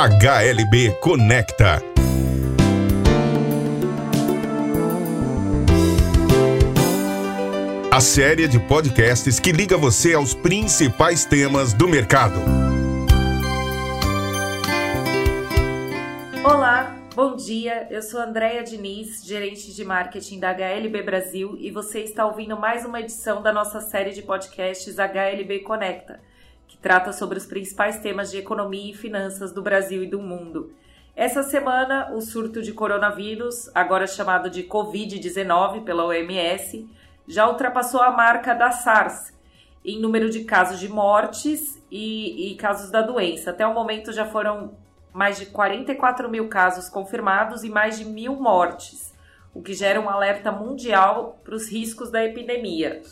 HLB Conecta. A série de podcasts que liga você aos principais temas do mercado. Olá, bom dia. Eu sou Andréia Diniz, gerente de marketing da HLB Brasil, e você está ouvindo mais uma edição da nossa série de podcasts HLB Conecta trata sobre os principais temas de economia e finanças do Brasil e do mundo. Essa semana, o surto de coronavírus, agora chamado de Covid-19 pela OMS, já ultrapassou a marca da SARS em número de casos de mortes e, e casos da doença. Até o momento já foram mais de 44 mil casos confirmados e mais de mil mortes, o que gera um alerta mundial para os riscos da epidemia.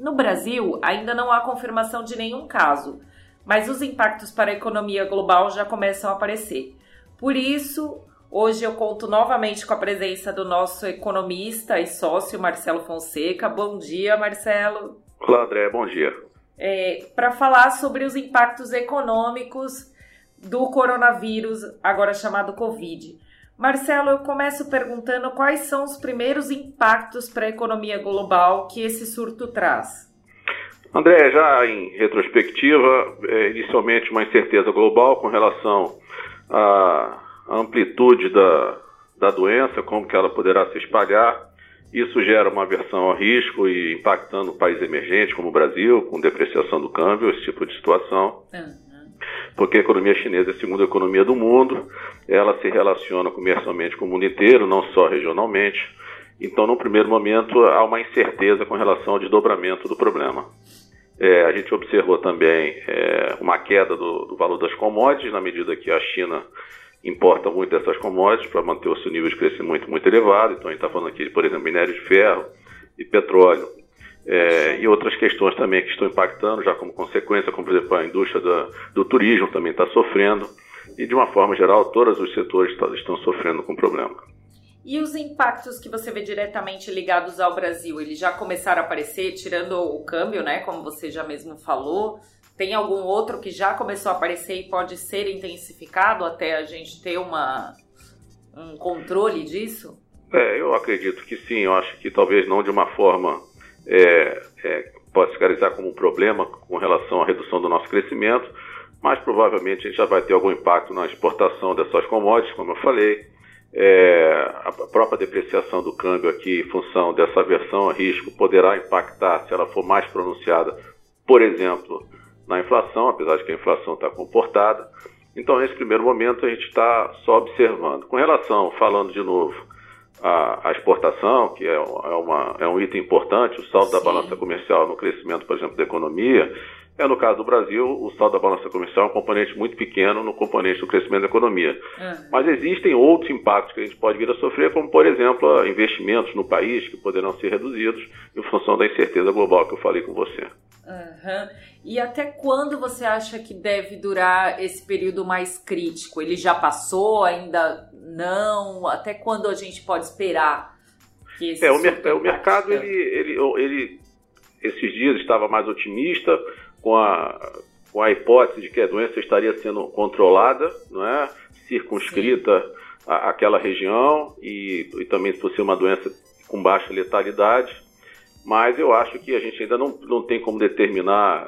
No Brasil, ainda não há confirmação de nenhum caso, mas os impactos para a economia global já começam a aparecer. Por isso, hoje eu conto novamente com a presença do nosso economista e sócio Marcelo Fonseca. Bom dia, Marcelo. Olá, André, bom dia. É, para falar sobre os impactos econômicos do coronavírus, agora chamado Covid. Marcelo, eu começo perguntando quais são os primeiros impactos para a economia global que esse surto traz. André, já em retrospectiva, é, inicialmente uma incerteza global com relação à amplitude da, da doença, como que ela poderá se espalhar. Isso gera uma aversão ao risco e impactando países emergentes como o Brasil, com depreciação do câmbio, esse tipo de situação. Uhum porque a economia chinesa é a segunda economia do mundo, ela se relaciona comercialmente com o mundo inteiro, não só regionalmente. Então, no primeiro momento, há uma incerteza com relação ao desdobramento do problema. É, a gente observou também é, uma queda do, do, valor das commodities, na medida que a China importa muito dessas commodities para manter o seu nível de crescimento muito elevado. Então, a gente está falando aqui, por exemplo, minério de ferro e petróleo é, e outras questões também que estão impactando, já como consequência, como por exemplo a indústria da, do turismo também está sofrendo, e de uma forma geral todos os setores tá, estão sofrendo com o problema. E os impactos que você vê diretamente ligados ao Brasil, eles já começaram a aparecer, tirando o câmbio, né, como você já mesmo falou? Tem algum outro que já começou a aparecer e pode ser intensificado até a gente ter uma, um controle disso? É, eu acredito que sim. Eu acho que talvez não de uma forma é, é, pode se caracterizar como um problema com relação à redução do nosso crescimento, mas provavelmente a gente já vai ter algum impacto na exportação dessas commodities, como eu falei. É, a própria depreciação do câmbio aqui, em função dessa aversão a risco, poderá impactar se ela for mais pronunciada, por exemplo, na inflação, apesar de que a inflação está comportada. Então, nesse primeiro momento, a gente está só observando. Com relação, falando de novo, a, a, exportação, que é, é, uma, é, um item importante, o saldo Sim. da balança comercial no crescimento, por exemplo, da economia, é no caso do Brasil, o saldo da balança comercial é um componente muito pequeno no componente do crescimento da economia. Uhum. Mas existem outros impactos que a gente pode vir a sofrer, como, por exemplo, investimentos no país que poderão ser reduzidos em função da incerteza global que eu falei com você. Uhum. E até quando você acha que deve durar esse período mais crítico? Ele já passou? Ainda não? Até quando a gente pode esperar que esse é, o, mer é, o mercado ele, ele, ele esses dias estava mais otimista com a, com a hipótese de que a doença estaria sendo controlada, não é? circunscrita à, àquela região e, e também por ser uma doença com baixa letalidade. Mas eu acho que a gente ainda não, não tem como determinar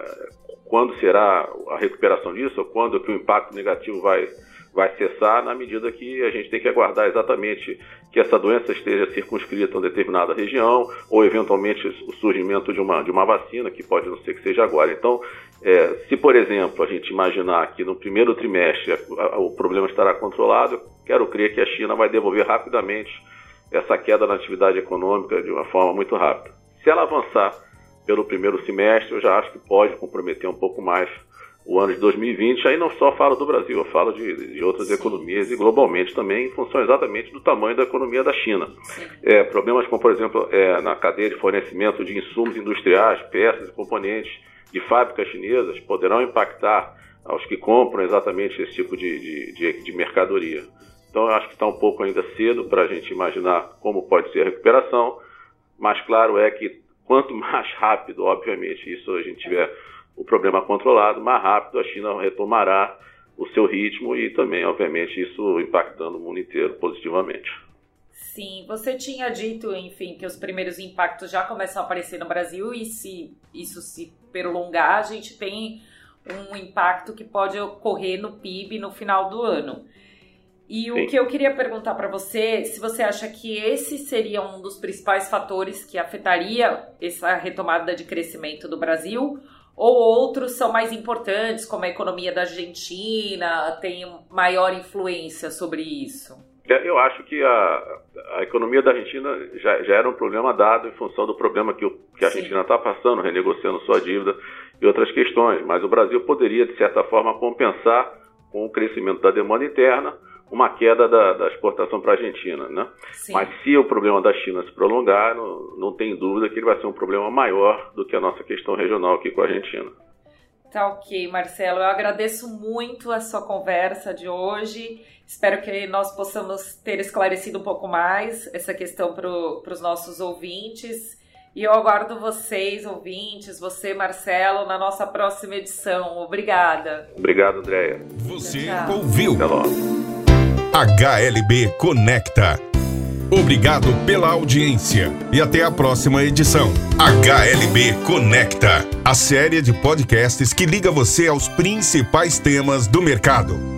quando será a recuperação disso, ou quando que o impacto negativo vai, vai cessar na medida que a gente tem que aguardar exatamente que essa doença esteja circunscrita a uma determinada região ou eventualmente o surgimento de uma, de uma vacina, que pode não ser que seja agora. Então, é, se por exemplo a gente imaginar que no primeiro trimestre a, a, o problema estará controlado, quero crer que a China vai devolver rapidamente essa queda na atividade econômica de uma forma muito rápida. Se ela avançar pelo primeiro semestre, eu já acho que pode comprometer um pouco mais o ano de 2020, aí não só falo do Brasil, eu falo de, de outras economias e globalmente também, em função exatamente do tamanho da economia da China. É, problemas como, por exemplo, é, na cadeia de fornecimento de insumos industriais, peças e componentes de fábricas chinesas poderão impactar aos que compram exatamente esse tipo de, de, de, de mercadoria. Então, eu acho que está um pouco ainda cedo para a gente imaginar como pode ser a recuperação, mas claro é que quanto mais rápido, obviamente, isso a gente tiver o problema controlado, mais rápido a China retomará o seu ritmo e também, obviamente, isso impactando o mundo inteiro positivamente. Sim, você tinha dito, enfim, que os primeiros impactos já começam a aparecer no Brasil e se isso se prolongar, a gente tem um impacto que pode ocorrer no PIB no final do ano. E o Sim. que eu queria perguntar para você, se você acha que esse seria um dos principais fatores que afetaria essa retomada de crescimento do Brasil, ou outros são mais importantes, como a economia da Argentina, tem maior influência sobre isso? É, eu acho que a, a economia da Argentina já, já, era um problema dado em função do problema que, o, que a Argentina está passando, renegociando sua dívida e outras questões. Mas o Brasil poderia, de certa forma, compensar com o crescimento da demanda interna uma queda da, da exportação para a Argentina. Né? Mas se o problema da China se prolongar, não, não tem dúvida que ele vai ser um problema maior do que a nossa questão regional aqui com a Argentina. Tá ok, Marcelo. Eu agradeço muito a sua conversa de hoje. Espero que nós possamos ter esclarecido um pouco mais essa questão para os nossos ouvintes. E eu aguardo vocês, ouvintes, você, Marcelo, na nossa próxima edição. Obrigada. Obrigado, Andréia. Você tchau, ouviu? Até logo. HLB Conecta. Obrigado pela audiência e até a próxima edição. HLB Conecta, a série de podcasts que liga você aos principais temas do mercado.